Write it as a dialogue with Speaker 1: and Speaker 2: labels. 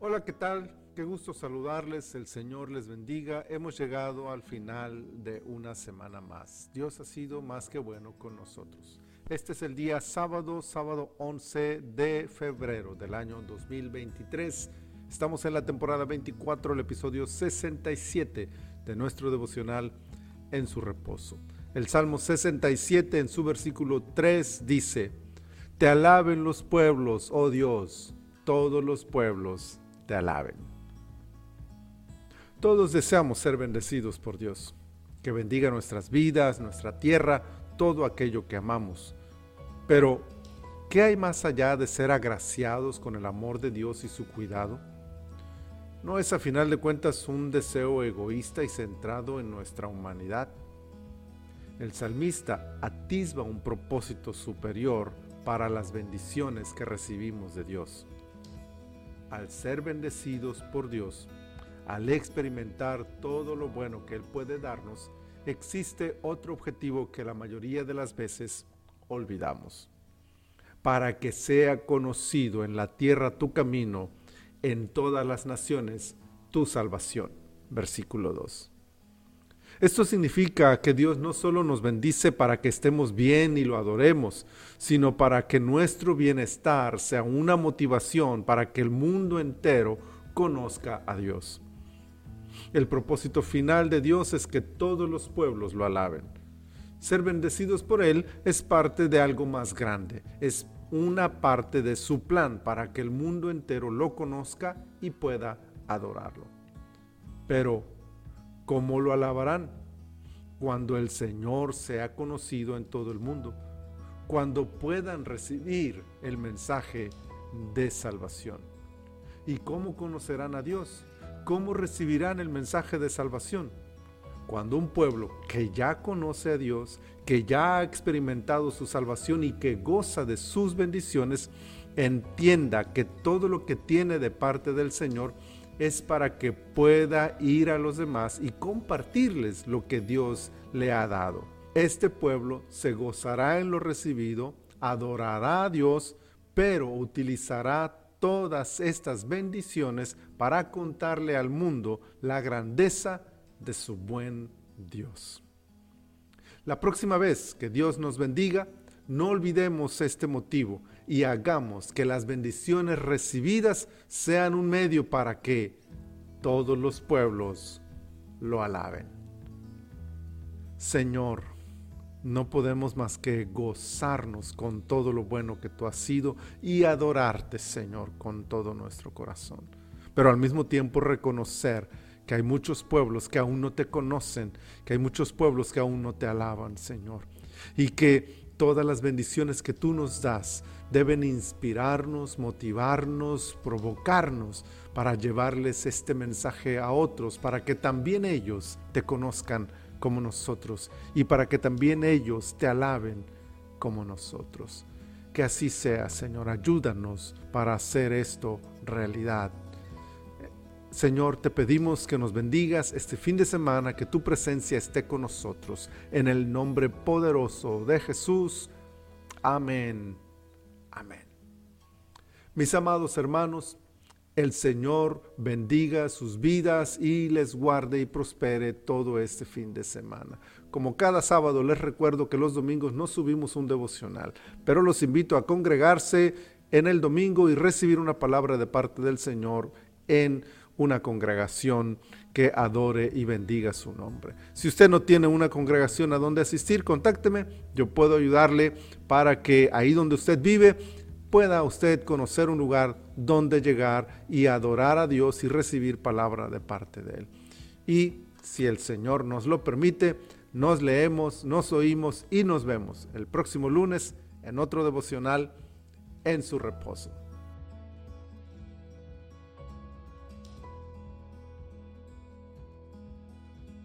Speaker 1: Hola, ¿qué tal? Qué gusto saludarles, el Señor les bendiga. Hemos llegado al final de una semana más. Dios ha sido más que bueno con nosotros. Este es el día sábado, sábado 11 de febrero del año 2023. Estamos en la temporada 24, el episodio 67 de nuestro devocional en su reposo. El Salmo 67 en su versículo 3 dice, Te alaben los pueblos, oh Dios, todos los pueblos te alaben. Todos deseamos ser bendecidos por Dios, que bendiga nuestras vidas, nuestra tierra, todo aquello que amamos. Pero, ¿qué hay más allá de ser agraciados con el amor de Dios y su cuidado? ¿No es a final de cuentas un deseo egoísta y centrado en nuestra humanidad? El salmista atisba un propósito superior para las bendiciones que recibimos de Dios. Al ser bendecidos por Dios, al experimentar todo lo bueno que Él puede darnos, existe otro objetivo que la mayoría de las veces olvidamos. Para que sea conocido en la tierra tu camino, en todas las naciones tu salvación. Versículo 2. Esto significa que Dios no solo nos bendice para que estemos bien y lo adoremos, sino para que nuestro bienestar sea una motivación para que el mundo entero conozca a Dios. El propósito final de Dios es que todos los pueblos lo alaben. Ser bendecidos por Él es parte de algo más grande, es una parte de su plan para que el mundo entero lo conozca y pueda adorarlo. Pero, ¿Cómo lo alabarán? Cuando el Señor sea conocido en todo el mundo, cuando puedan recibir el mensaje de salvación. ¿Y cómo conocerán a Dios? ¿Cómo recibirán el mensaje de salvación? Cuando un pueblo que ya conoce a Dios, que ya ha experimentado su salvación y que goza de sus bendiciones, entienda que todo lo que tiene de parte del Señor es para que pueda ir a los demás y compartirles lo que Dios le ha dado. Este pueblo se gozará en lo recibido, adorará a Dios, pero utilizará todas estas bendiciones para contarle al mundo la grandeza de su buen Dios. La próxima vez que Dios nos bendiga, no olvidemos este motivo y hagamos que las bendiciones recibidas sean un medio para que todos los pueblos lo alaben. Señor, no podemos más que gozarnos con todo lo bueno que tú has sido y adorarte, Señor, con todo nuestro corazón. Pero al mismo tiempo reconocer que hay muchos pueblos que aún no te conocen, que hay muchos pueblos que aún no te alaban, Señor. Y que todas las bendiciones que tú nos das deben inspirarnos, motivarnos, provocarnos para llevarles este mensaje a otros, para que también ellos te conozcan como nosotros y para que también ellos te alaben como nosotros. Que así sea, Señor, ayúdanos para hacer esto realidad. Señor, te pedimos que nos bendigas este fin de semana, que tu presencia esté con nosotros. En el nombre poderoso de Jesús. Amén. Amén. Mis amados hermanos, el Señor bendiga sus vidas y les guarde y prospere todo este fin de semana. Como cada sábado les recuerdo que los domingos no subimos un devocional, pero los invito a congregarse en el domingo y recibir una palabra de parte del Señor en una congregación que adore y bendiga su nombre. Si usted no tiene una congregación a donde asistir, contácteme. Yo puedo ayudarle para que ahí donde usted vive pueda usted conocer un lugar donde llegar y adorar a Dios y recibir palabra de parte de Él. Y si el Señor nos lo permite, nos leemos, nos oímos y nos vemos el próximo lunes en otro devocional en su reposo.